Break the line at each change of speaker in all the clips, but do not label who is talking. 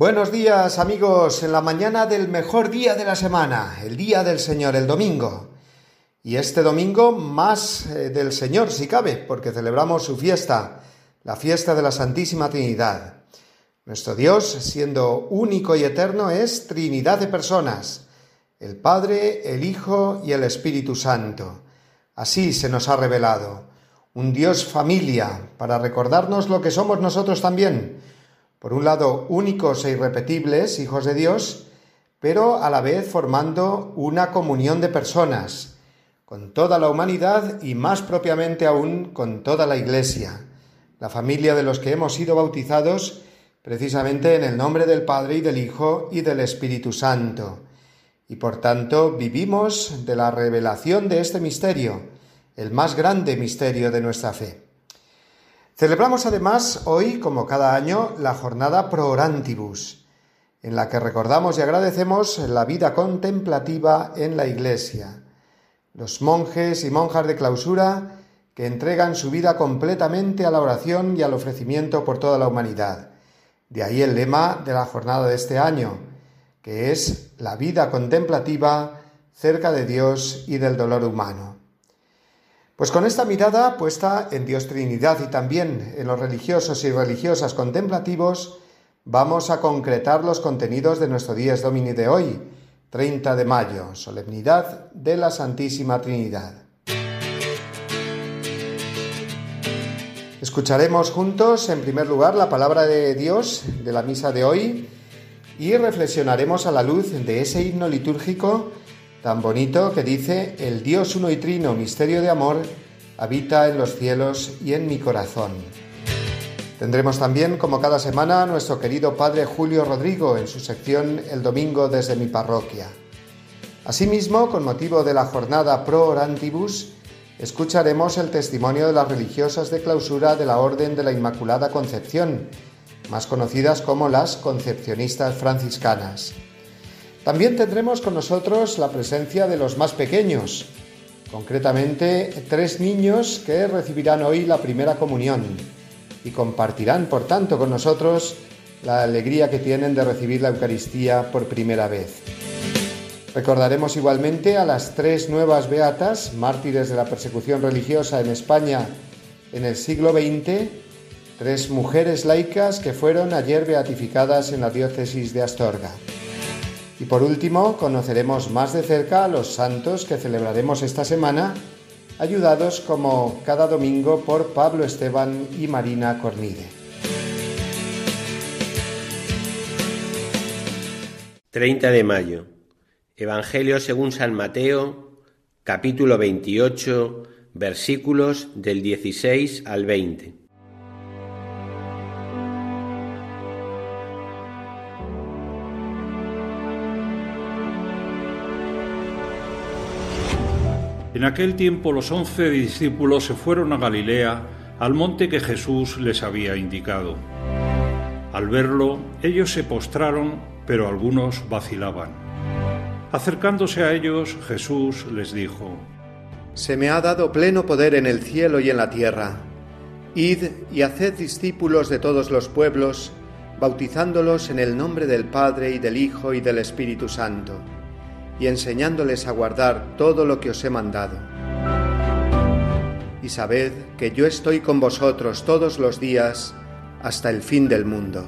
Buenos días amigos, en la mañana del mejor día de la semana, el día del Señor, el domingo. Y este domingo más eh, del Señor, si cabe, porque celebramos su fiesta, la fiesta de la Santísima Trinidad. Nuestro Dios, siendo único y eterno, es Trinidad de personas, el Padre, el Hijo y el Espíritu Santo. Así se nos ha revelado, un Dios familia, para recordarnos lo que somos nosotros también por un lado únicos e irrepetibles, hijos de Dios, pero a la vez formando una comunión de personas, con toda la humanidad y más propiamente aún con toda la Iglesia, la familia de los que hemos sido bautizados precisamente en el nombre del Padre y del Hijo y del Espíritu Santo. Y por tanto vivimos de la revelación de este misterio, el más grande misterio de nuestra fe. Celebramos además hoy, como cada año, la jornada Pro Orantibus, en la que recordamos y agradecemos la vida contemplativa en la Iglesia, los monjes y monjas de clausura que entregan su vida completamente a la oración y al ofrecimiento por toda la humanidad. De ahí el lema de la jornada de este año, que es la vida contemplativa cerca de Dios y del dolor humano. Pues con esta mirada puesta en Dios Trinidad y también en los religiosos y religiosas contemplativos, vamos a concretar los contenidos de nuestro Días Domini de hoy, 30 de mayo, solemnidad de la Santísima Trinidad. Escucharemos juntos, en primer lugar, la palabra de Dios de la misa de hoy y reflexionaremos a la luz de ese himno litúrgico tan bonito que dice, el Dios uno y trino, misterio de amor, habita en los cielos y en mi corazón. Tendremos también, como cada semana, nuestro querido Padre Julio Rodrigo en su sección El Domingo desde mi parroquia. Asimismo, con motivo de la jornada Pro Orantibus, escucharemos el testimonio de las religiosas de clausura de la Orden de la Inmaculada Concepción, más conocidas como las Concepcionistas Franciscanas. También tendremos con nosotros la presencia de los más pequeños, concretamente tres niños que recibirán hoy la primera comunión y compartirán, por tanto, con nosotros la alegría que tienen de recibir la Eucaristía por primera vez. Recordaremos igualmente a las tres nuevas beatas, mártires de la persecución religiosa en España en el siglo XX, tres mujeres laicas que fueron ayer beatificadas en la diócesis de Astorga. Y por último, conoceremos más de cerca a los santos que celebraremos esta semana, ayudados como cada domingo por Pablo Esteban y Marina Cornide.
30 de mayo. Evangelio según San Mateo, capítulo 28, versículos del 16 al 20.
En aquel tiempo los once discípulos se fueron a Galilea, al monte que Jesús les había indicado. Al verlo, ellos se postraron, pero algunos vacilaban. Acercándose a ellos, Jesús les dijo,
Se me ha dado pleno poder en el cielo y en la tierra. Id y haced discípulos de todos los pueblos, bautizándolos en el nombre del Padre y del Hijo y del Espíritu Santo y enseñándoles a guardar todo lo que os he mandado. Y sabed que yo estoy con vosotros todos los días hasta el fin del mundo.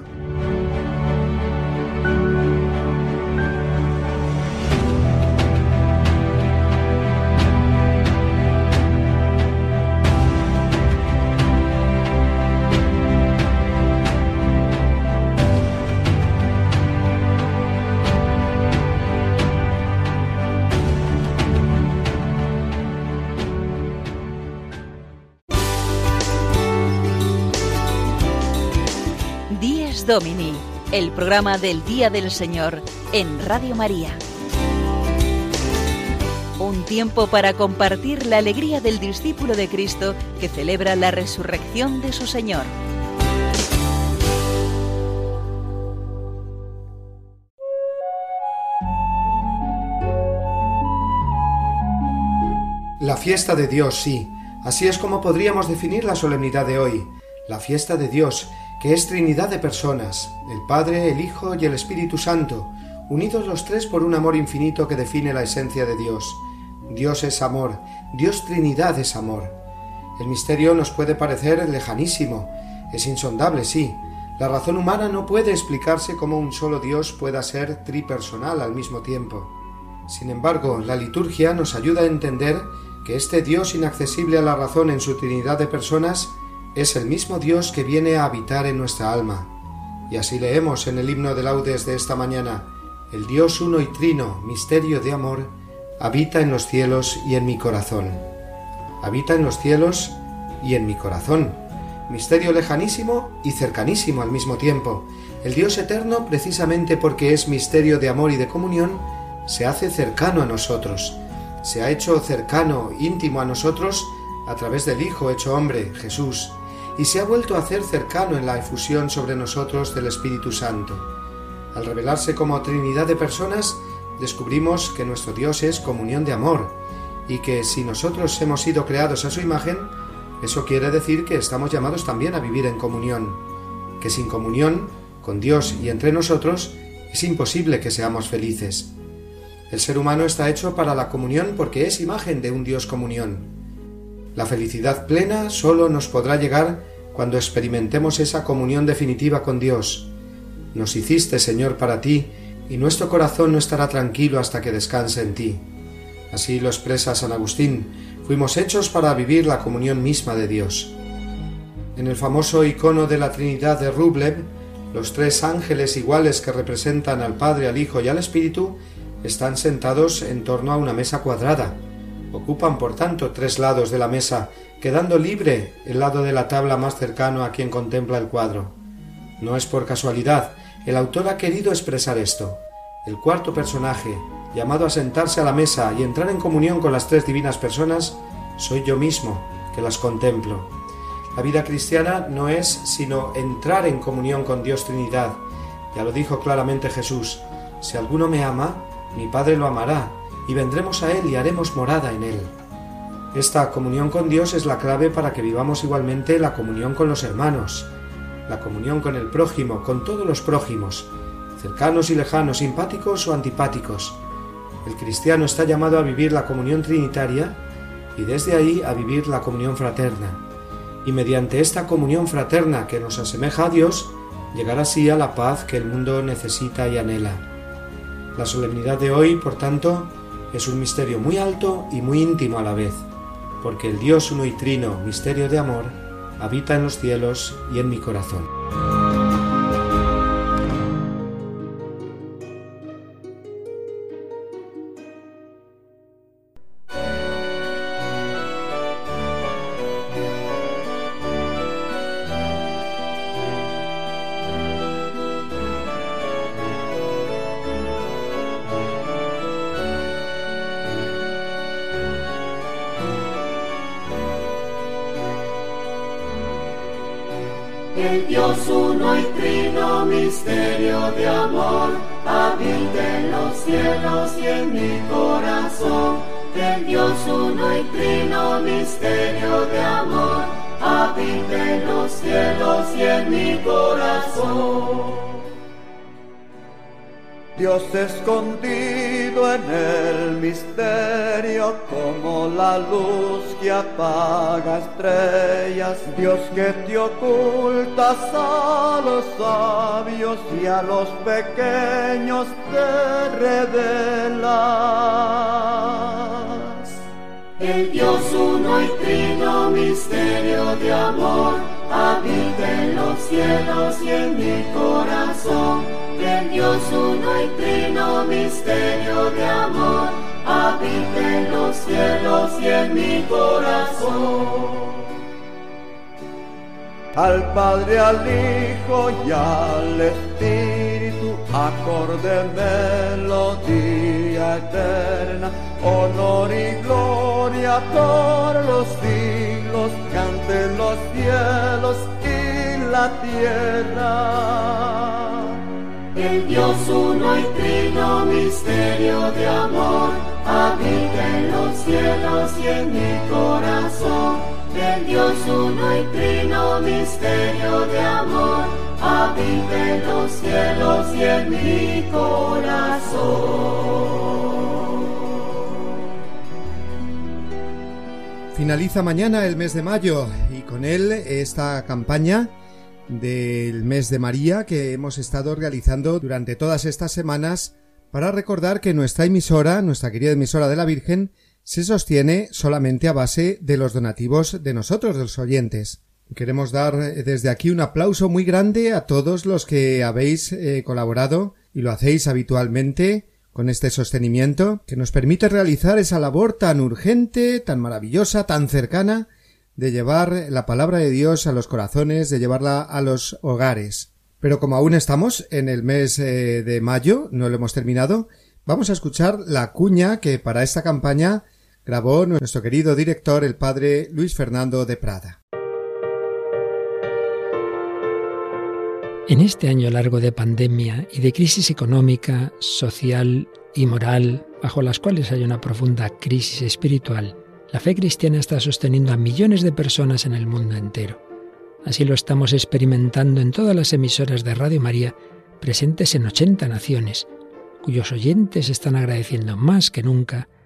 El programa del Día del Señor en Radio María. Un tiempo para compartir la alegría del discípulo de Cristo que celebra la resurrección de su Señor.
La fiesta de Dios, sí. Así es como podríamos definir la solemnidad de hoy. La fiesta de Dios, que es Trinidad de personas, el Padre, el Hijo y el Espíritu Santo, unidos los tres por un amor infinito que define la esencia de Dios. Dios es amor, Dios Trinidad es amor. El misterio nos puede parecer lejanísimo, es insondable, sí. La razón humana no puede explicarse cómo un solo Dios pueda ser tripersonal al mismo tiempo. Sin embargo, la liturgia nos ayuda a entender que este Dios inaccesible a la razón en su Trinidad de personas es el mismo Dios que viene a habitar en nuestra alma. Y así leemos en el himno de laudes de esta mañana, el Dios uno y trino, misterio de amor, habita en los cielos y en mi corazón. Habita en los cielos y en mi corazón. Misterio lejanísimo y cercanísimo al mismo tiempo. El Dios eterno, precisamente porque es misterio de amor y de comunión, se hace cercano a nosotros, se ha hecho cercano, íntimo a nosotros a través del Hijo hecho hombre, Jesús, y se ha vuelto a hacer cercano en la efusión sobre nosotros del Espíritu Santo. Al revelarse como Trinidad de personas, descubrimos que nuestro Dios es comunión de amor, y que si nosotros hemos sido creados a su imagen, eso quiere decir que estamos llamados también a vivir en comunión, que sin comunión, con Dios y entre nosotros, es imposible que seamos felices. El ser humano está hecho para la comunión porque es imagen de un Dios comunión. La felicidad plena solo nos podrá llegar cuando experimentemos esa comunión definitiva con Dios. Nos hiciste, Señor, para ti, y nuestro corazón no estará tranquilo hasta que descanse en ti. Así lo expresa San Agustín, fuimos hechos para vivir la comunión misma de Dios. En el famoso icono de la Trinidad de Rublev, los tres ángeles iguales que representan al Padre, al Hijo y al Espíritu están sentados en torno a una mesa cuadrada. Ocupan, por tanto, tres lados de la mesa, quedando libre el lado de la tabla más cercano a quien contempla el cuadro. No es por casualidad, el autor ha querido expresar esto. El cuarto personaje, llamado a sentarse a la mesa y entrar en comunión con las tres divinas personas, soy yo mismo, que las contemplo. La vida cristiana no es sino entrar en comunión con Dios Trinidad. Ya lo dijo claramente Jesús, si alguno me ama, mi Padre lo amará, y vendremos a Él y haremos morada en Él. Esta comunión con Dios es la clave para que vivamos igualmente la comunión con los hermanos, la comunión con el prójimo, con todos los prójimos, cercanos y lejanos, simpáticos o antipáticos. El cristiano está llamado a vivir la comunión trinitaria y desde ahí a vivir la comunión fraterna. Y mediante esta comunión fraterna que nos asemeja a Dios, llegar así a la paz que el mundo necesita y anhela. La solemnidad de hoy, por tanto, es un misterio muy alto y muy íntimo a la vez, porque el Dios uno y trino, misterio de amor, habita en los cielos y en mi corazón.
Ocultas a los sabios y a los pequeños te revelas.
El Dios uno y trino, misterio de amor, habita en los cielos y en mi corazón el Dios uno y trino, misterio de amor, habita en los cielos y en mi corazón.
Al Padre, al Hijo y al Espíritu, acorde melodía eterna, honor y gloria por los siglos, canten los cielos y la tierra.
El Dios uno y trino, misterio de amor, habita en los cielos y en mi corazón del Dios uno y trino, misterio de amor, en los cielos y en mi corazón.
Finaliza mañana el mes de mayo y con él esta campaña del mes de María que hemos estado realizando durante todas estas semanas para recordar que nuestra emisora, nuestra querida emisora de la Virgen, se sostiene solamente a base de los donativos de nosotros, de los oyentes. Queremos dar eh, desde aquí un aplauso muy grande a todos los que habéis eh, colaborado y lo hacéis habitualmente con este sostenimiento que nos permite realizar esa labor tan urgente, tan maravillosa, tan cercana de llevar la palabra de Dios a los corazones, de llevarla a los hogares. Pero como aún estamos en el mes eh, de mayo, no lo hemos terminado, vamos a escuchar la cuña que para esta campaña grabó nuestro querido director, el padre Luis Fernando de Prada.
En este año largo de pandemia y de crisis económica, social y moral, bajo las cuales hay una profunda crisis espiritual, la fe cristiana está sosteniendo a millones de personas en el mundo entero. Así lo estamos experimentando en todas las emisoras de Radio María presentes en 80 naciones, cuyos oyentes están agradeciendo más que nunca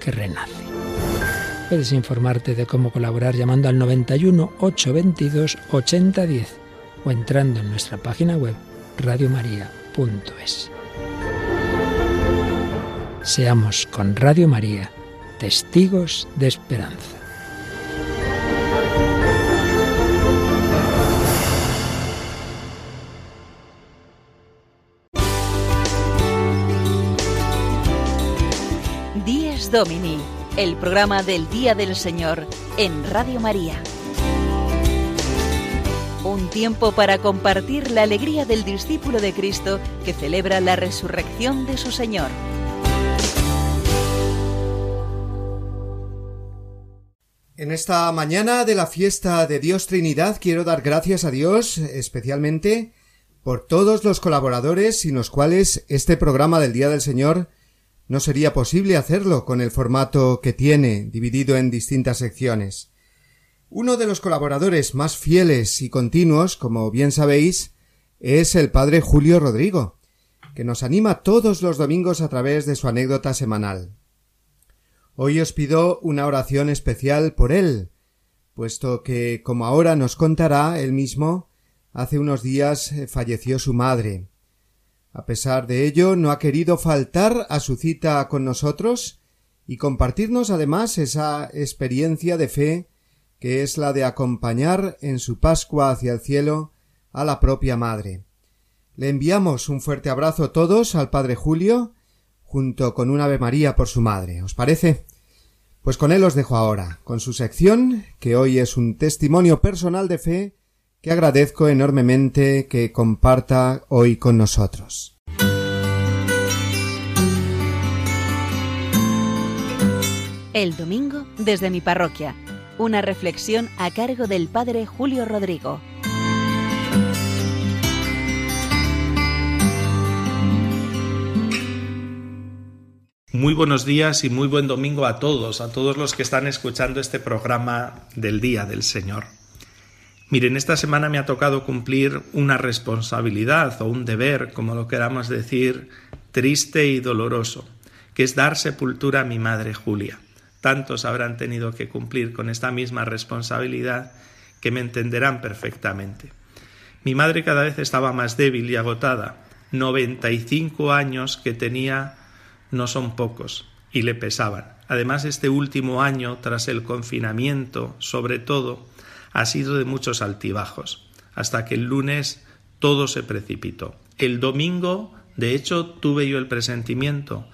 que renace. Puedes informarte de cómo colaborar llamando al 91 822 8010 o entrando en nuestra página web radiomaria.es. Seamos con Radio María testigos de esperanza.
Domini, el programa del Día del Señor en Radio María. Un tiempo para compartir la alegría del discípulo de Cristo que celebra la resurrección de su Señor.
En esta mañana de la fiesta de Dios Trinidad quiero dar gracias a Dios especialmente por todos los colaboradores sin los cuales este programa del Día del Señor no sería posible hacerlo con el formato que tiene, dividido en distintas secciones. Uno de los colaboradores más fieles y continuos, como bien sabéis, es el padre Julio Rodrigo, que nos anima todos los domingos a través de su anécdota semanal. Hoy os pido una oración especial por él, puesto que, como ahora nos contará él mismo, hace unos días falleció su madre, a pesar de ello, no ha querido faltar a su cita con nosotros y compartirnos además esa experiencia de fe que es la de acompañar en su Pascua hacia el cielo a la propia Madre. Le enviamos un fuerte abrazo todos al Padre Julio, junto con un Ave María por su madre. ¿Os parece? Pues con él os dejo ahora, con su sección, que hoy es un testimonio personal de fe que agradezco enormemente que comparta hoy con nosotros.
El domingo desde mi parroquia. Una reflexión a cargo del padre Julio Rodrigo.
Muy buenos días y muy buen domingo a todos, a todos los que están escuchando este programa del Día del Señor. Miren, esta semana me ha tocado cumplir una responsabilidad o un deber, como lo queramos decir, triste y doloroso, que es dar sepultura a mi madre Julia. Tantos habrán tenido que cumplir con esta misma responsabilidad que me entenderán perfectamente. Mi madre cada vez estaba más débil y agotada. 95 años que tenía no son pocos y le pesaban. Además, este último año, tras el confinamiento, sobre todo, ha sido de muchos altibajos, hasta que el lunes todo se precipitó. El domingo, de hecho, tuve yo el presentimiento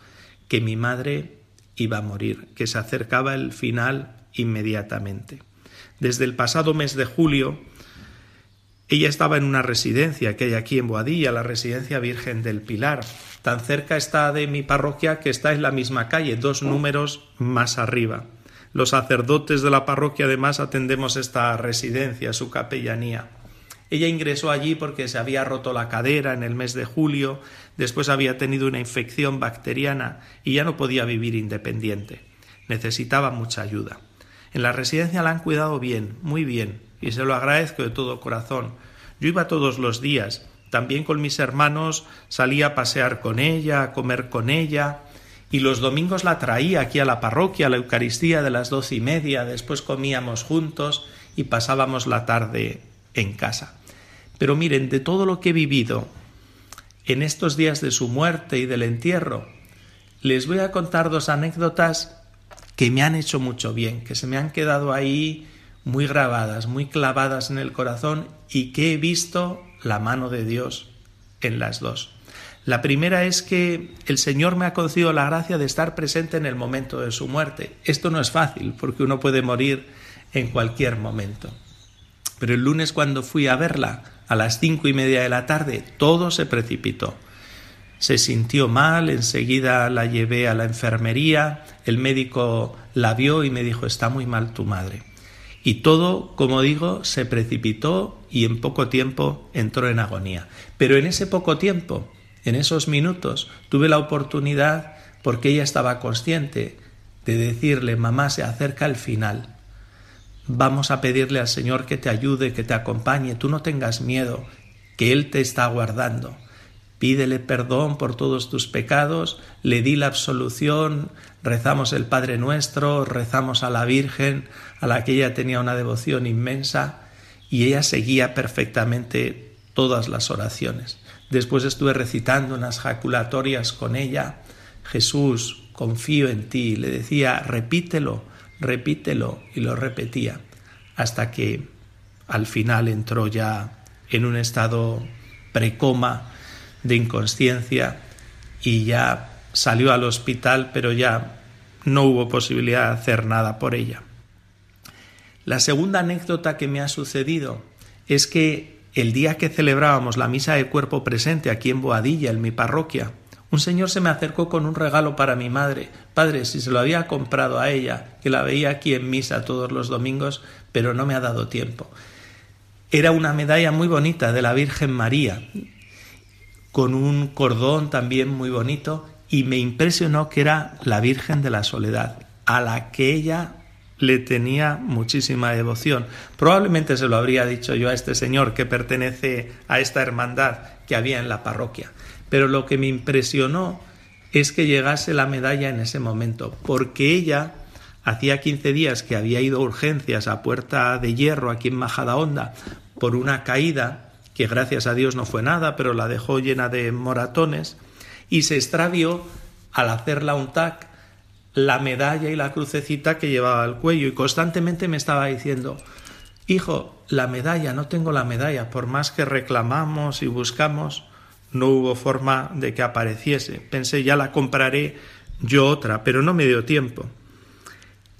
que mi madre iba a morir, que se acercaba el final inmediatamente. Desde el pasado mes de julio, ella estaba en una residencia que hay aquí en Boadilla, la residencia Virgen del Pilar. Tan cerca está de mi parroquia que está en la misma calle, dos números más arriba. Los sacerdotes de la parroquia además atendemos esta residencia, su capellanía. Ella ingresó allí porque se había roto la cadera en el mes de julio, después había tenido una infección bacteriana y ya no podía vivir independiente. Necesitaba mucha ayuda. En la residencia la han cuidado bien, muy bien, y se lo agradezco de todo corazón. Yo iba todos los días, también con mis hermanos salía a pasear con ella, a comer con ella, y los domingos la traía aquí a la parroquia, a la Eucaristía de las doce y media, después comíamos juntos y pasábamos la tarde en casa. Pero miren, de todo lo que he vivido en estos días de su muerte y del entierro, les voy a contar dos anécdotas que me han hecho mucho bien, que se me han quedado ahí muy grabadas, muy clavadas en el corazón y que he visto la mano de Dios en las dos. La primera es que el Señor me ha concedido la gracia de estar presente en el momento de su muerte. Esto no es fácil porque uno puede morir en cualquier momento. Pero el lunes cuando fui a verla, a las cinco y media de la tarde, todo se precipitó. Se sintió mal, enseguida la llevé a la enfermería, el médico la vio y me dijo está muy mal tu madre. Y todo, como digo, se precipitó y en poco tiempo entró en agonía. Pero en ese poco tiempo, en esos minutos, tuve la oportunidad, porque ella estaba consciente, de decirle, mamá, se acerca el final. Vamos a pedirle al Señor que te ayude, que te acompañe, tú no tengas miedo, que Él te está guardando. Pídele perdón por todos tus pecados, le di la absolución, rezamos el Padre Nuestro, rezamos a la Virgen, a la que ella tenía una devoción inmensa, y ella seguía perfectamente todas las oraciones. Después estuve recitando unas jaculatorias con ella. Jesús, confío en ti. Le decía, repítelo, repítelo, y lo repetía, hasta que al final entró ya en un estado precoma, de inconsciencia y ya salió al hospital, pero ya no hubo posibilidad de hacer nada por ella. La segunda anécdota que me ha sucedido es que el día que celebrábamos la misa de cuerpo presente aquí en Boadilla, en mi parroquia, un señor se me acercó con un regalo para mi madre. Padre, si se lo había comprado a ella, que la veía aquí en misa todos los domingos, pero no me ha dado tiempo. Era una medalla muy bonita de la Virgen María, con un cordón también muy bonito y me impresionó que era la Virgen de la Soledad, a la que ella le tenía muchísima devoción. Probablemente se lo habría dicho yo a este señor que pertenece a esta hermandad que había en la parroquia. Pero lo que me impresionó es que llegase la medalla en ese momento, porque ella hacía 15 días que había ido a urgencias a Puerta de Hierro aquí en Majadahonda por una caída que gracias a Dios no fue nada, pero la dejó llena de moratones, y se extravió al hacerla un tac la medalla y la crucecita que llevaba al cuello y constantemente me estaba diciendo Hijo, la medalla, no tengo la medalla, por más que reclamamos y buscamos, no hubo forma de que apareciese. Pensé, ya la compraré yo otra, pero no me dio tiempo.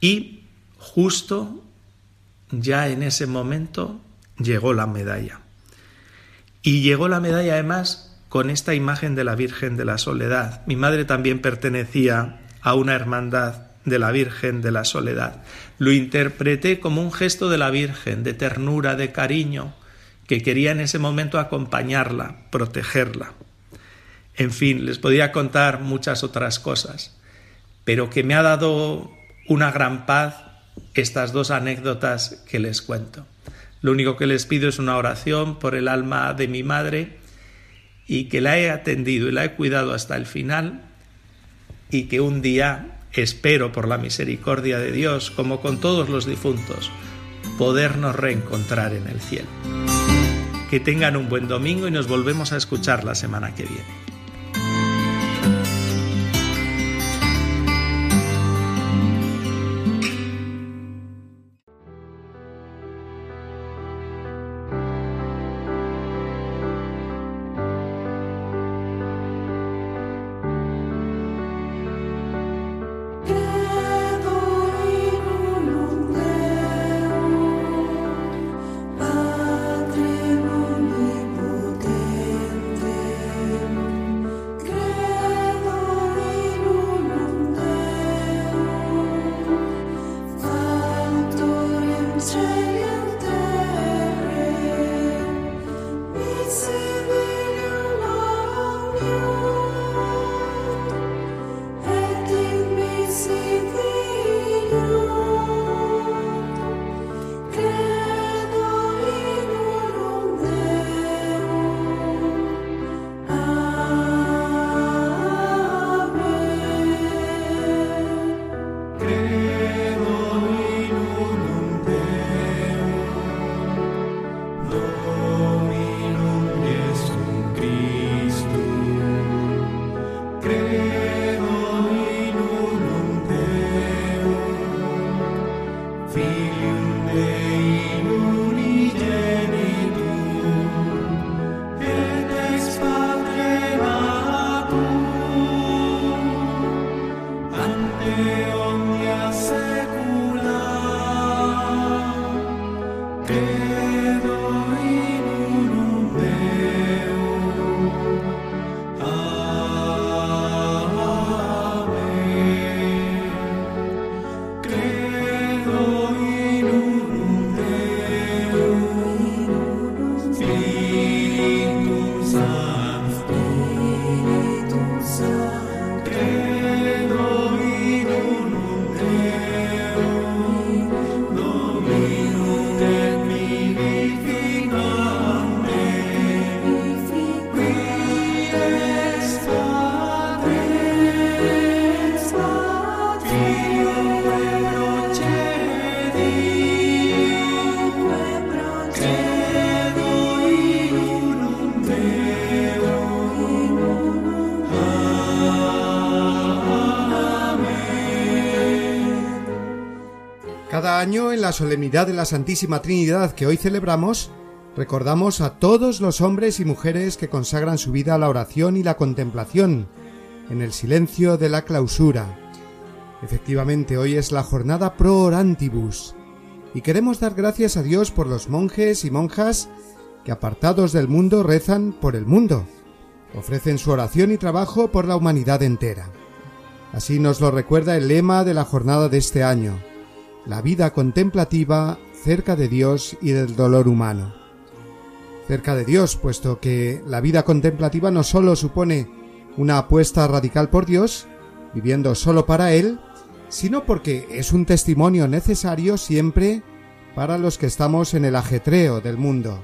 Y justo ya en ese momento llegó la medalla. Y llegó la medalla además con esta imagen de la Virgen de la Soledad. Mi madre también pertenecía a una hermandad de la Virgen de la Soledad. Lo interpreté como un gesto de la Virgen, de ternura, de cariño, que quería en ese momento acompañarla, protegerla. En fin, les podía contar muchas otras cosas. pero que me ha dado una gran paz estas dos anécdotas que les cuento. Lo único que les pido es una oración por el alma de mi madre y que la he atendido y la he cuidado hasta el final y que un día espero por la misericordia de Dios, como con todos los difuntos, podernos reencontrar en el cielo. Que tengan un buen domingo y nos volvemos a escuchar la semana que viene.
En la solemnidad de la Santísima Trinidad que hoy celebramos, recordamos a todos los hombres y mujeres que consagran su vida a la oración y la contemplación, en el silencio de la clausura. Efectivamente, hoy es la jornada pro orantibus, y queremos dar gracias a Dios por los monjes y monjas que apartados del mundo rezan por el mundo, ofrecen su oración y trabajo por la humanidad entera. Así nos lo recuerda el lema de la jornada de este año, la vida contemplativa cerca de Dios y del dolor humano. Cerca de Dios, puesto que la vida contemplativa no sólo supone una apuesta radical por Dios, viviendo solo para Él, sino porque es un testimonio necesario siempre para los que estamos en el ajetreo del mundo.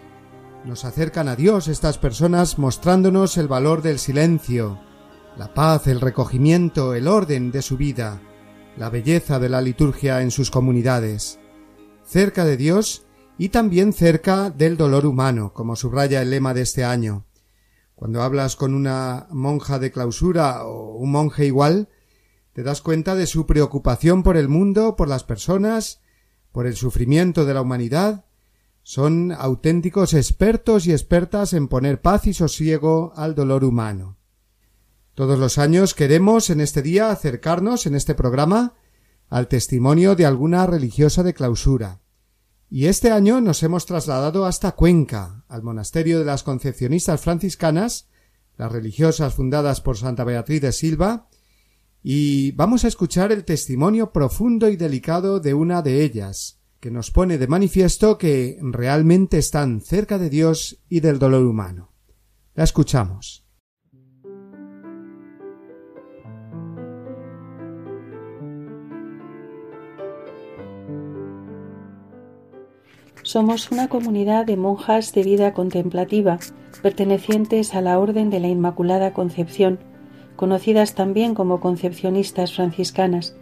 Nos acercan a Dios estas personas mostrándonos el valor del silencio, la paz, el recogimiento, el orden de su vida, la belleza de la liturgia en sus comunidades, cerca de Dios y también cerca del dolor humano, como subraya el lema de este año. Cuando hablas con una monja de clausura o un monje igual, te das cuenta de su preocupación por el mundo, por las personas, por el sufrimiento de la humanidad. Son auténticos expertos y expertas en poner paz y sosiego al dolor humano. Todos los años queremos en este día acercarnos en este programa al testimonio de alguna religiosa de clausura. Y este año nos hemos trasladado hasta Cuenca, al monasterio de las Concepcionistas franciscanas, las religiosas fundadas por Santa Beatriz de Silva, y vamos a escuchar el testimonio profundo y delicado de una de ellas, que nos pone de manifiesto que realmente están cerca de Dios y del dolor humano. La escuchamos.
Somos una comunidad de monjas de vida contemplativa, pertenecientes a la Orden de la Inmaculada Concepción, conocidas también como concepcionistas franciscanas.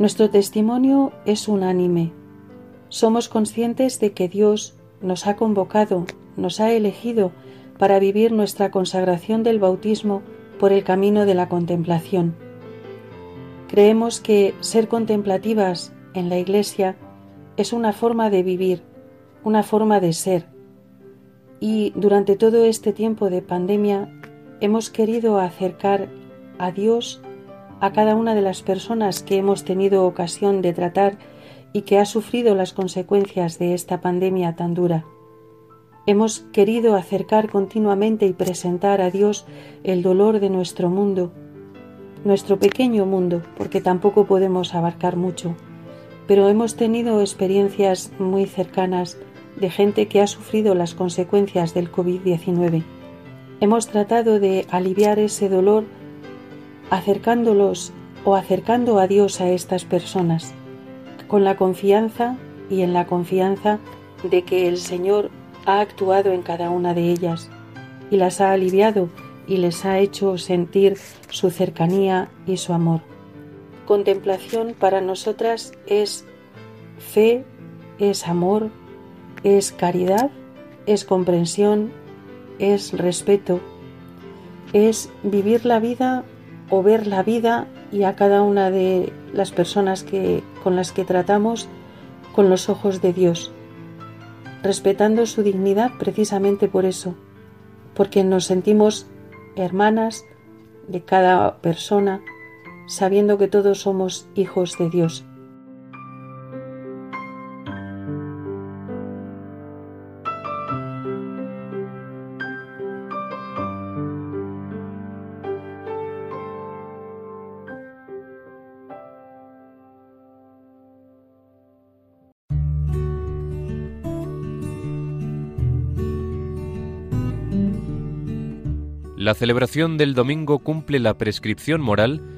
Nuestro testimonio es unánime. Somos conscientes de que Dios nos ha convocado, nos ha elegido para vivir nuestra consagración del bautismo por el camino de la contemplación. Creemos que ser contemplativas en la Iglesia es una forma de vivir, una forma de ser. Y durante todo este tiempo de pandemia hemos querido acercar a Dios a cada una de las personas que hemos tenido ocasión de tratar y que ha sufrido las consecuencias de esta pandemia tan dura. Hemos querido acercar continuamente y presentar a Dios el dolor de nuestro mundo, nuestro pequeño mundo, porque tampoco podemos abarcar mucho, pero hemos tenido experiencias muy cercanas de gente que ha sufrido las consecuencias del COVID-19. Hemos tratado de aliviar ese dolor acercándolos o acercando a Dios a estas personas, con la confianza y en la confianza de que el Señor ha actuado en cada una de ellas y las ha aliviado y les ha hecho sentir su cercanía y su amor. Contemplación para nosotras es fe, es amor, es caridad, es comprensión, es respeto, es vivir la vida o ver la vida y a cada una de las personas que, con las que tratamos con los ojos de Dios respetando su dignidad precisamente por eso, porque nos sentimos hermanas de cada persona, sabiendo que todos somos hijos de Dios.
La celebración del domingo cumple la prescripción moral,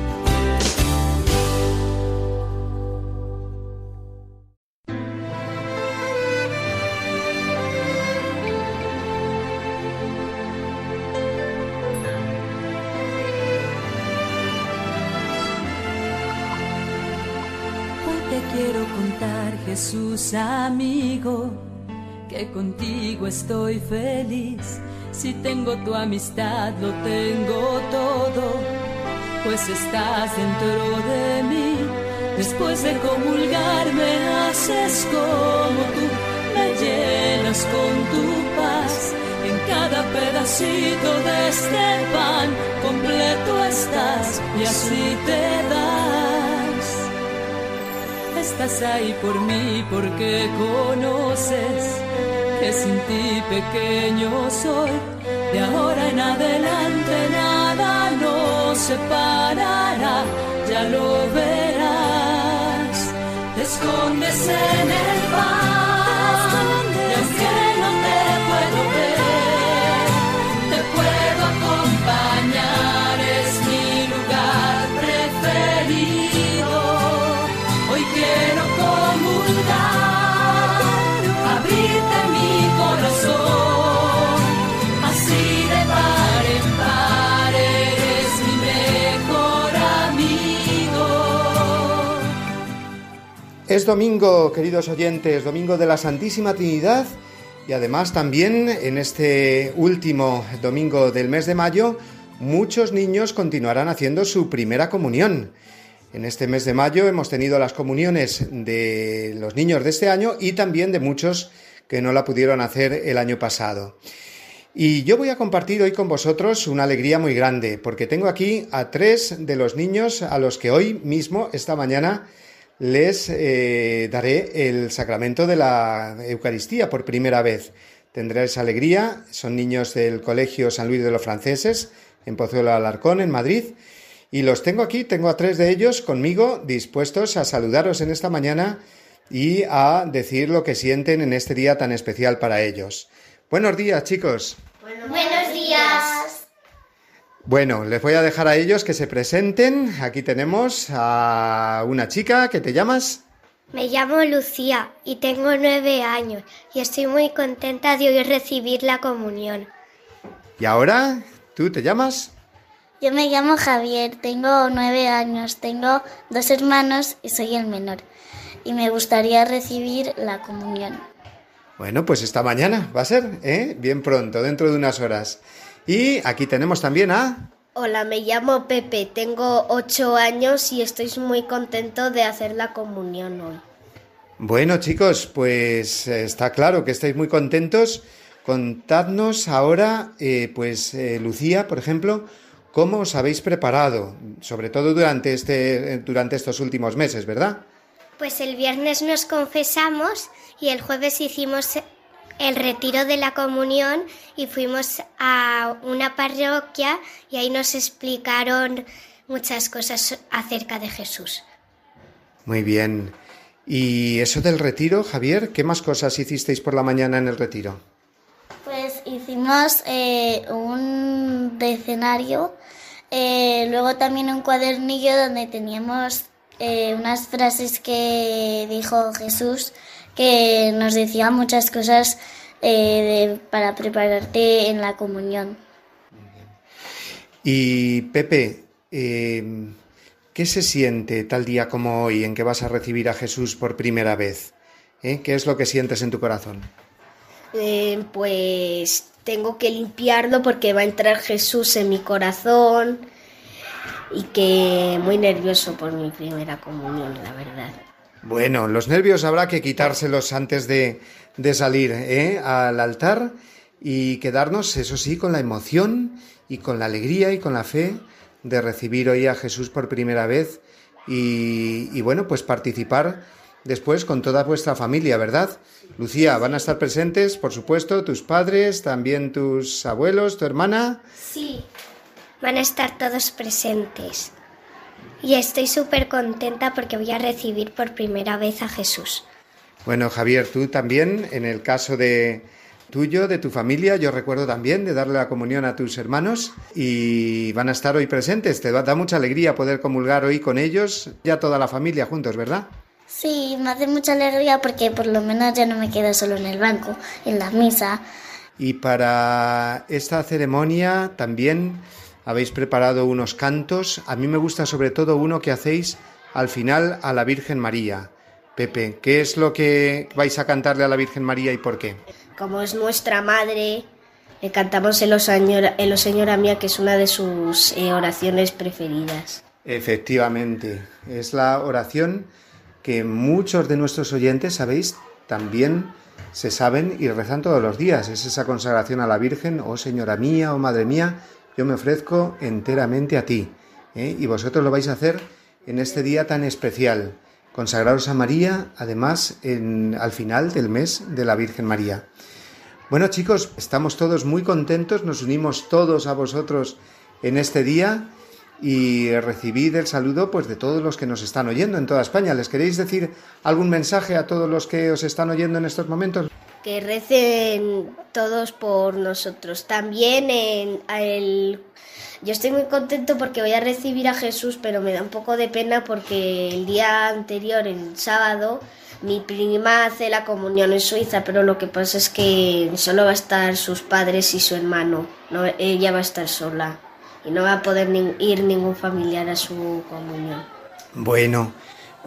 Jesús amigo, que contigo estoy feliz. Si tengo tu amistad, lo tengo todo, pues estás dentro de mí. Después de comulgar me haces como tú, me llenas con tu paz. En cada pedacito de este pan completo estás y así te das estás ahí por mí porque conoces que sin ti pequeño soy. De ahora en adelante nada nos separará, ya lo verás. Te escondes en el pan, Es
domingo, queridos oyentes, domingo de la Santísima Trinidad, y además también en este último domingo del mes de mayo, muchos niños continuarán haciendo su primera comunión. En este mes de mayo hemos tenido las comuniones de los niños de este año y también de muchos que no la pudieron hacer el año pasado. Y yo voy a compartir hoy con vosotros una alegría muy grande, porque tengo aquí a tres de los niños a los que hoy mismo, esta mañana, les eh, daré el sacramento de la Eucaristía por primera vez. Tendré esa alegría, son niños del Colegio San Luis de los Franceses, en Pozuelo Alarcón, en Madrid, y los tengo aquí, tengo a tres de ellos conmigo dispuestos a saludaros en esta mañana y a decir lo que sienten en este día tan especial para ellos. Buenos días, chicos.
Buenos días.
Bueno, les voy a dejar a ellos que se presenten. Aquí tenemos a una chica que te llamas.
Me llamo Lucía y tengo nueve años y estoy muy contenta de hoy recibir la comunión.
¿Y ahora? ¿Tú te llamas?
Yo me llamo Javier, tengo nueve años, tengo dos hermanos y soy el menor. Y me gustaría recibir la comunión.
Bueno, pues esta mañana va a ser, ¿eh? Bien pronto, dentro de unas horas. Y aquí tenemos también a...
Hola, me llamo Pepe, tengo ocho años y estoy muy contento de hacer la comunión hoy.
Bueno, chicos, pues eh, está claro que estáis muy contentos. Contadnos ahora, eh, pues, eh, Lucía, por ejemplo, ¿Cómo os habéis preparado, sobre todo durante, este, durante estos últimos meses, verdad?
Pues el viernes nos confesamos y el jueves hicimos el retiro de la comunión y fuimos a una parroquia y ahí nos explicaron muchas cosas acerca de Jesús.
Muy bien. ¿Y eso del retiro, Javier? ¿Qué más cosas hicisteis por la mañana en el retiro?
Pues hicimos eh, un decenario, eh, luego también un cuadernillo donde teníamos eh, unas frases que dijo Jesús que nos decía muchas cosas para prepararte en la comunión.
Y Pepe, ¿qué se siente tal día como hoy en que vas a recibir a Jesús por primera vez? ¿Qué es lo que sientes en tu corazón?
Eh, pues tengo que limpiarlo porque va a entrar Jesús en mi corazón y que muy nervioso por mi primera comunión, la verdad.
Bueno, los nervios habrá que quitárselos antes de, de salir ¿eh? al altar y quedarnos, eso sí, con la emoción y con la alegría y con la fe de recibir hoy a Jesús por primera vez y, y bueno, pues participar después con toda vuestra familia, ¿verdad? Lucía, van a estar presentes, por supuesto, tus padres, también tus abuelos, tu hermana.
Sí, van a estar todos presentes. Y estoy súper contenta porque voy a recibir por primera vez a Jesús.
Bueno, Javier, tú también, en el caso de tuyo, de tu familia, yo recuerdo también de darle la comunión a tus hermanos y van a estar hoy presentes. Te da mucha alegría poder comulgar hoy con ellos, ya toda la familia juntos, ¿verdad?
Sí, me hace mucha alegría porque por lo menos ya no me quedo solo en el banco, en la misa.
Y para esta ceremonia también habéis preparado unos cantos. A mí me gusta sobre todo uno que hacéis al final a la Virgen María. Pepe, ¿qué es lo que vais a cantarle a la Virgen María y por qué?
Como es nuestra madre, le cantamos el O Señora, el Señora Mía, que es una de sus eh, oraciones preferidas.
Efectivamente, es la oración que muchos de nuestros oyentes, sabéis, también se saben y rezan todos los días. Es esa consagración a la Virgen, oh Señora mía, oh Madre mía, yo me ofrezco enteramente a ti. ¿eh? Y vosotros lo vais a hacer en este día tan especial. Consagraros a María, además, en, al final del mes de la Virgen María. Bueno chicos, estamos todos muy contentos, nos unimos todos a vosotros en este día y recibid el saludo pues de todos los que nos están oyendo en toda España. ¿Les queréis decir algún mensaje a todos los que os están oyendo en estos momentos?
Que recen todos por nosotros. También en el yo estoy muy contento porque voy a recibir a Jesús, pero me da un poco de pena porque el día anterior, el sábado, mi prima hace la comunión en Suiza, pero lo que pasa es que solo va a estar sus padres y su hermano. No, ella va a estar sola y no va a poder ir ningún familiar a su comunión.
Bueno,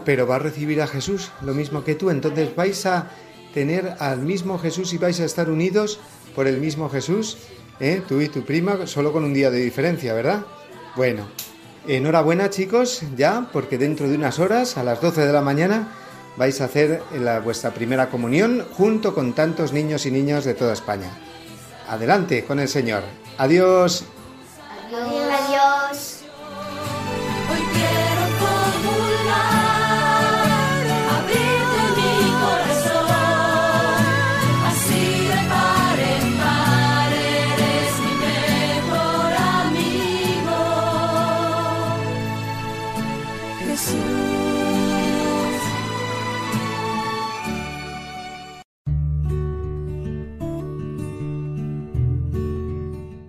pero va a recibir a Jesús lo mismo que tú, entonces vais a tener al mismo Jesús y vais a estar unidos por el mismo Jesús, ¿eh? tú y tu prima, solo con un día de diferencia, ¿verdad? Bueno, enhorabuena chicos, ya, porque dentro de unas horas, a las 12 de la mañana, vais a hacer la, vuestra primera comunión junto con tantos niños y niñas de toda España. Adelante con el Señor. Adiós.
Adiós. Adiós.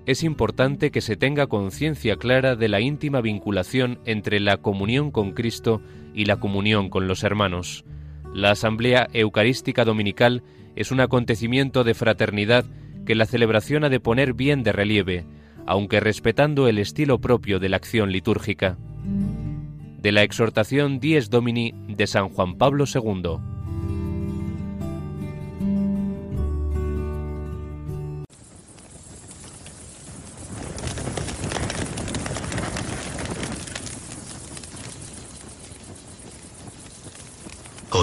Es importante que se tenga conciencia clara de la íntima vinculación entre la comunión con Cristo y la comunión con los hermanos. La Asamblea Eucarística Dominical es un acontecimiento de fraternidad que la celebración ha de poner bien de relieve, aunque respetando el estilo propio de la acción litúrgica. De la exhortación Dies Domini de San Juan Pablo II.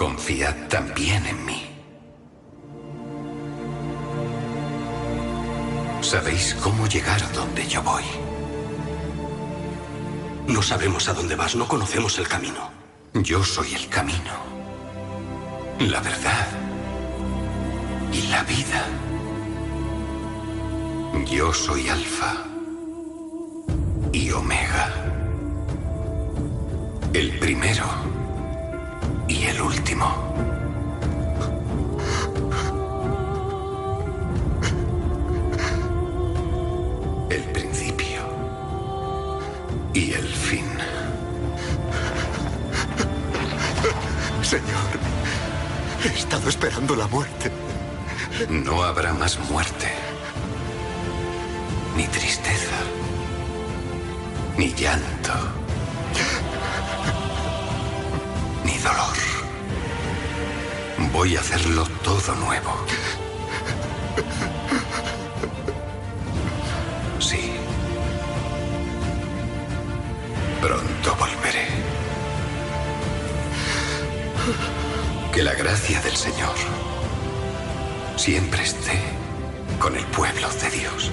Confiad también en mí. Sabéis cómo llegar donde yo voy.
No sabemos a dónde vas, no conocemos el camino.
Yo soy el camino, la verdad y la vida. Yo soy Alfa y Omega. El primero y el último. El principio y el fin.
Señor, he estado esperando la muerte.
No habrá más muerte, ni tristeza, ni llanto, Voy a hacerlo todo nuevo. Sí. Pronto volveré. Que la gracia del Señor siempre esté con el pueblo de Dios.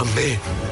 Amén.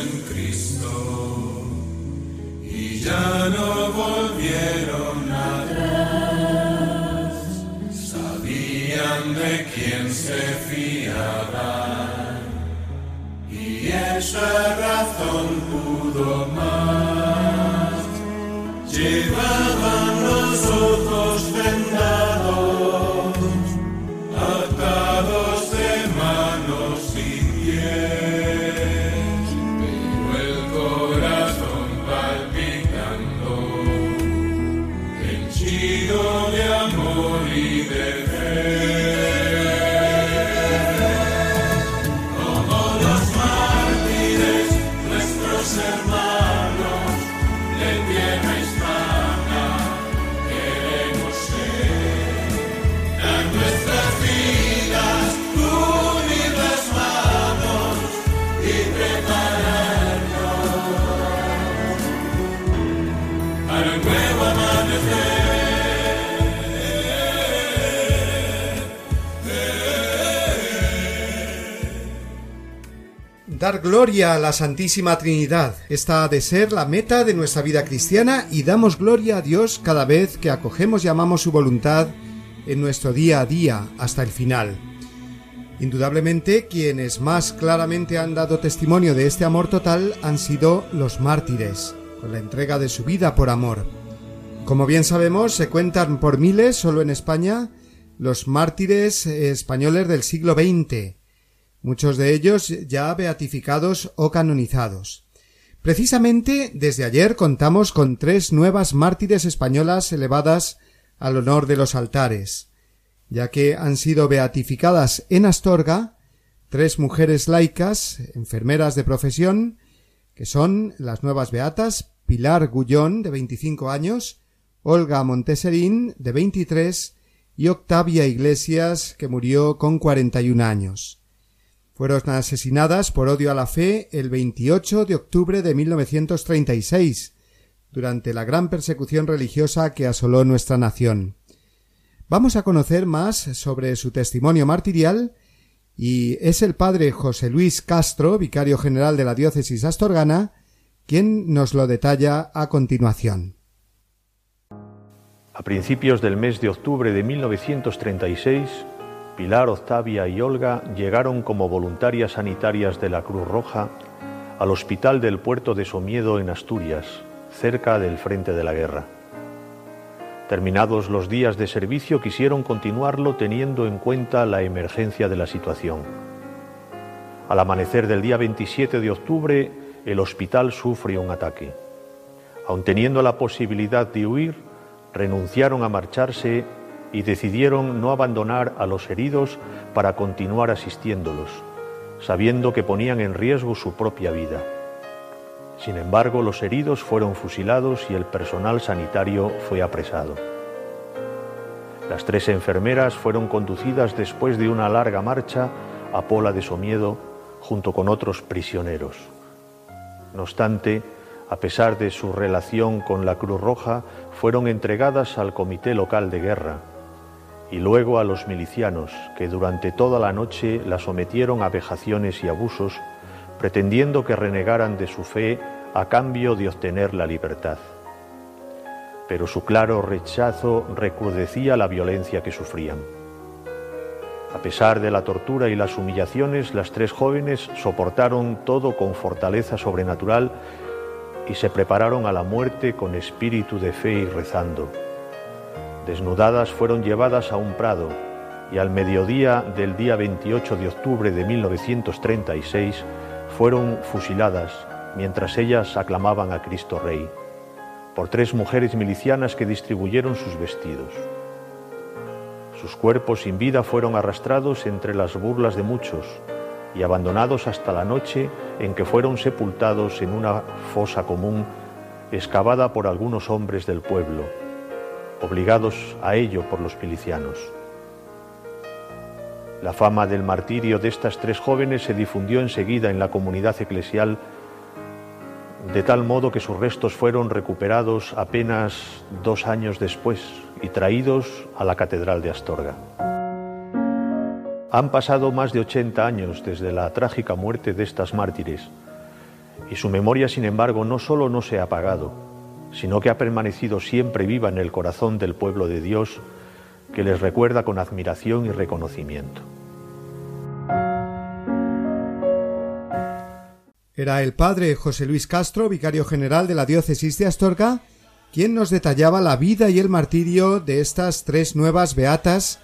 En Cristo y ya no volvieron atrás. Sabían de quién se fiaban y esa razón pudo más. Llevaban los ojos vendados, Dar
gloria a la Santísima Trinidad. Esta ha de ser la meta de nuestra vida cristiana y damos gloria a Dios cada vez que acogemos y amamos su voluntad en nuestro día a día hasta el final. Indudablemente, quienes más claramente han dado testimonio de este amor total han sido los mártires, con la entrega de su vida por amor. Como bien sabemos, se cuentan por miles solo en España los mártires españoles del siglo XX, muchos de ellos ya beatificados o canonizados. Precisamente desde ayer contamos con tres nuevas mártires españolas elevadas al honor de los altares, ya que han sido beatificadas en Astorga tres mujeres laicas, enfermeras de profesión, que son las nuevas beatas Pilar Gullón, de 25 años, Olga Monteserín, de 23, y Octavia Iglesias, que murió con 41 años. Fueron asesinadas por odio a la fe el 28 de octubre de 1936, durante la gran persecución religiosa que asoló nuestra nación. Vamos a conocer más sobre su testimonio martirial y es el padre José Luis Castro, vicario general de la diócesis astorgana, quien nos lo detalla a continuación.
A principios del mes de octubre de 1936, Pilar, Octavia y Olga llegaron como voluntarias sanitarias de la Cruz Roja al hospital del puerto de Somiedo en Asturias, cerca del frente de la guerra. Terminados los días de servicio quisieron continuarlo teniendo en cuenta la emergencia de la situación. Al amanecer del día 27 de octubre, el hospital sufre un ataque. Aun teniendo la posibilidad de huir, renunciaron a marcharse y decidieron no abandonar a los heridos para continuar asistiéndolos, sabiendo que ponían en riesgo su propia vida. Sin embargo, los heridos fueron fusilados y el personal sanitario fue apresado. Las tres enfermeras fueron conducidas después de una larga marcha a Pola de Somiedo junto con otros prisioneros. No obstante, a pesar de su relación con la Cruz Roja, fueron entregadas al Comité Local de Guerra y luego a los milicianos, que durante toda la noche la sometieron a vejaciones y abusos, pretendiendo que renegaran de su fe a cambio de obtener la libertad. Pero su claro rechazo recrudecía la violencia que sufrían. A pesar de la tortura y las humillaciones, las tres jóvenes soportaron todo con fortaleza sobrenatural y se prepararon a la muerte con espíritu de fe y rezando. Desnudadas fueron llevadas a un prado y al mediodía del día 28 de octubre de 1936 fueron fusiladas mientras ellas aclamaban a Cristo Rey por tres mujeres milicianas que distribuyeron sus vestidos. Sus cuerpos sin vida fueron arrastrados entre las burlas de muchos y abandonados hasta la noche en que fueron sepultados en una fosa común excavada por algunos hombres del pueblo, obligados a ello por los milicianos. La fama del martirio de estas tres jóvenes se difundió enseguida en la comunidad eclesial de tal modo que sus restos fueron recuperados apenas dos años después y traídos a la Catedral de Astorga. Han pasado más de 80 años desde la trágica muerte de estas mártires y su memoria, sin embargo, no solo no se ha apagado, sino que ha permanecido siempre viva en el corazón del pueblo de Dios que les recuerda con admiración y reconocimiento.
Era el padre José Luis Castro, vicario general de la diócesis de Astorga, quien nos detallaba la vida y el martirio de estas tres nuevas beatas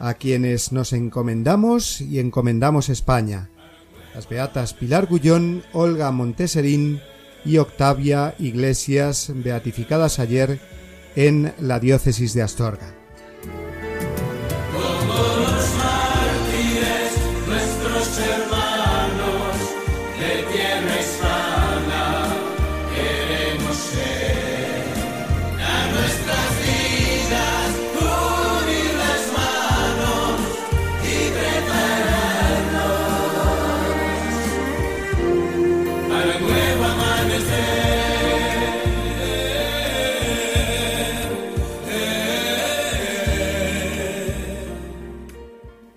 a quienes nos encomendamos y encomendamos España. Las beatas Pilar Gullón, Olga Monteserín y Octavia Iglesias, beatificadas ayer en la diócesis de Astorga.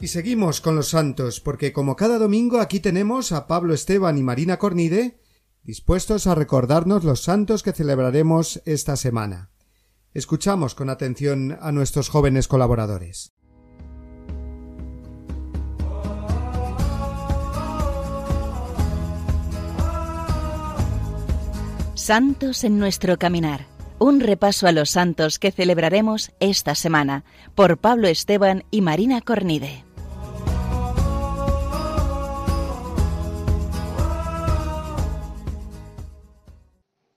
Y seguimos con los santos, porque como cada domingo aquí tenemos a Pablo Esteban y Marina Cornide dispuestos a recordarnos los santos que celebraremos esta semana. Escuchamos con atención a nuestros jóvenes colaboradores.
Santos en nuestro caminar. Un repaso a los santos que celebraremos esta semana por Pablo Esteban y Marina Cornide.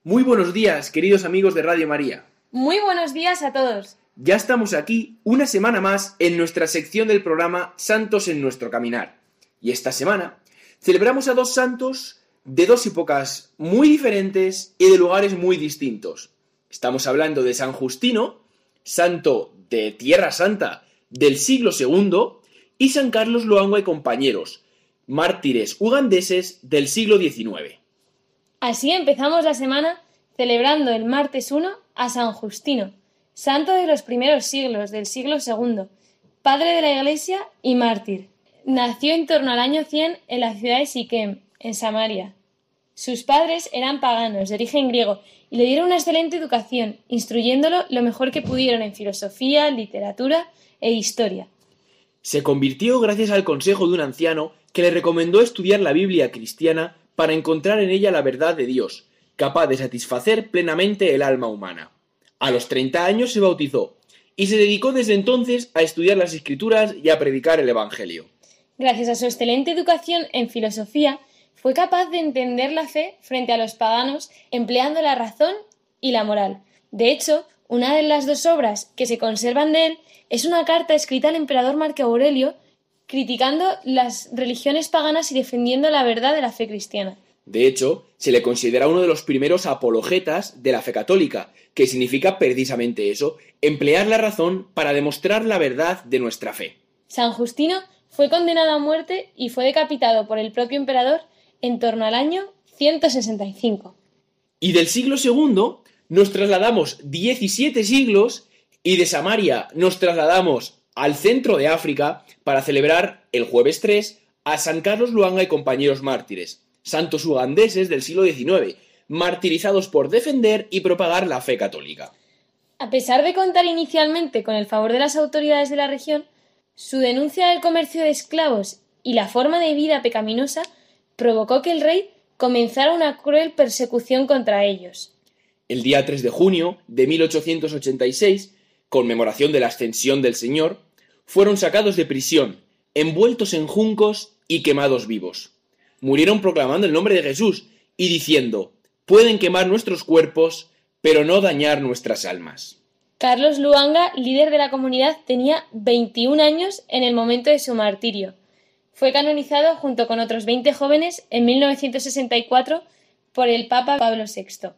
Muy buenos días, queridos amigos de Radio María.
Muy buenos días a todos.
Ya estamos aquí una semana más en nuestra sección del programa Santos en nuestro caminar. Y esta semana celebramos a dos santos de dos épocas muy diferentes y de lugares muy distintos. Estamos hablando de San Justino, santo de Tierra Santa del siglo II, y San Carlos Luangua y compañeros, mártires ugandeses del siglo XIX.
Así empezamos la semana celebrando el martes 1 a San Justino, santo de los primeros siglos del siglo II, padre de la Iglesia y mártir. Nació en torno al año 100 en la ciudad de Siquem, en Samaria. Sus padres eran paganos de origen griego y le dieron una excelente educación, instruyéndolo lo mejor que pudieron en filosofía, literatura e historia.
Se convirtió gracias al consejo de un anciano que le recomendó estudiar la Biblia cristiana para encontrar en ella la verdad de Dios, capaz de satisfacer plenamente el alma humana. A los 30 años se bautizó y se dedicó desde entonces a estudiar las escrituras y a predicar el Evangelio.
Gracias a su excelente educación en filosofía, fue capaz de entender la fe frente a los paganos empleando la razón y la moral. De hecho, una de las dos obras que se conservan de él es una carta escrita al emperador Marco Aurelio criticando las religiones paganas y defendiendo la verdad de la fe cristiana.
De hecho, se le considera uno de los primeros apologetas de la fe católica, que significa precisamente eso, emplear la razón para demostrar la verdad de nuestra fe.
San Justino fue condenado a muerte y fue decapitado por el propio emperador en torno al año 165.
Y del siglo II nos trasladamos 17 siglos y de Samaria nos trasladamos al centro de África para celebrar el jueves 3 a San Carlos Luanga y compañeros mártires, santos ugandeses del siglo XIX, martirizados por defender y propagar la fe católica.
A pesar de contar inicialmente con el favor de las autoridades de la región, su denuncia del comercio de esclavos y la forma de vida pecaminosa provocó que el rey comenzara una cruel persecución contra ellos.
El día 3 de junio de 1886, conmemoración de la ascensión del Señor, fueron sacados de prisión, envueltos en juncos y quemados vivos. Murieron proclamando el nombre de Jesús y diciendo, pueden quemar nuestros cuerpos, pero no dañar nuestras almas.
Carlos Luanga, líder de la comunidad, tenía 21 años en el momento de su martirio. Fue canonizado junto con otros 20 jóvenes en 1964 por el Papa Pablo VI.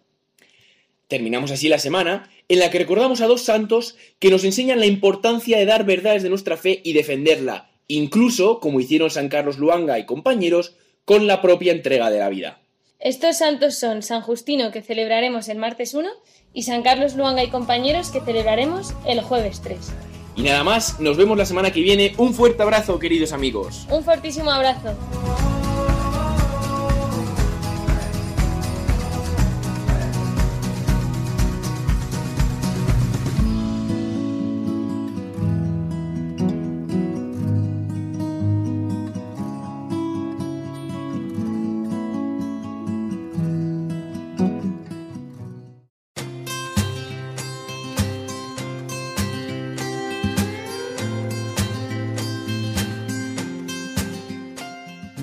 Terminamos así la semana en la que recordamos a dos santos que nos enseñan la importancia de dar verdades de nuestra fe y defenderla, incluso, como hicieron San Carlos Luanga y compañeros, con la propia entrega de la vida.
Estos santos son San Justino, que celebraremos el martes 1, y San Carlos Luanga y compañeros, que celebraremos el jueves 3.
Y nada más, nos vemos la semana que viene. Un fuerte abrazo, queridos amigos.
Un fortísimo abrazo.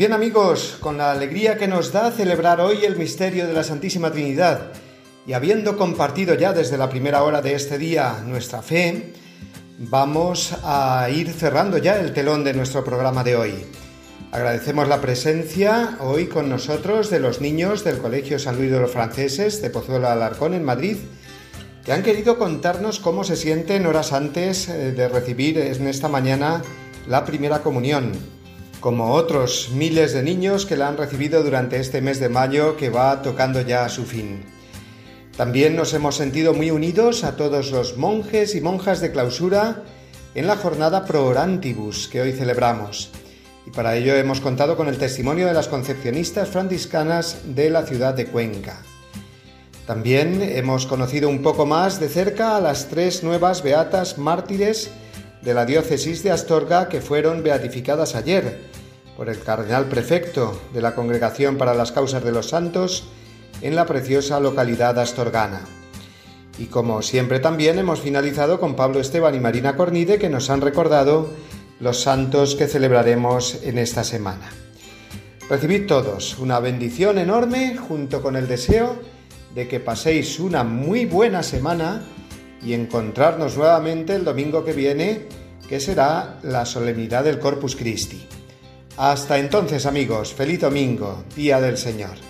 Bien amigos, con la alegría que nos da celebrar hoy el misterio de la Santísima Trinidad y habiendo compartido ya desde la primera hora de este día nuestra fe, vamos a ir cerrando ya el telón de nuestro programa de hoy. Agradecemos la presencia hoy con nosotros de los niños del Colegio San Luis de los Franceses de Pozuelo Alarcón en Madrid, que han querido contarnos cómo se sienten horas antes eh, de recibir en esta mañana la primera comunión como otros miles de niños que la han recibido durante este mes de mayo que va tocando ya a su fin. También nos hemos sentido muy unidos a todos los monjes y monjas de clausura en la jornada Pro Orantibus que hoy celebramos. Y para ello hemos contado con el testimonio de las concepcionistas franciscanas de la ciudad de Cuenca. También hemos conocido un poco más de cerca a las tres nuevas beatas mártires de la diócesis de Astorga que fueron beatificadas ayer por el cardenal prefecto de la Congregación para las Causas de los Santos en la preciosa localidad astorgana. Y como siempre también hemos finalizado con Pablo Esteban y Marina Cornide que nos han recordado los santos que celebraremos en esta semana. Recibid todos una bendición enorme junto con el deseo de que paséis una muy buena semana y encontrarnos nuevamente el domingo que viene, que será la solemnidad del Corpus Christi. Hasta entonces amigos, feliz domingo, Día del Señor.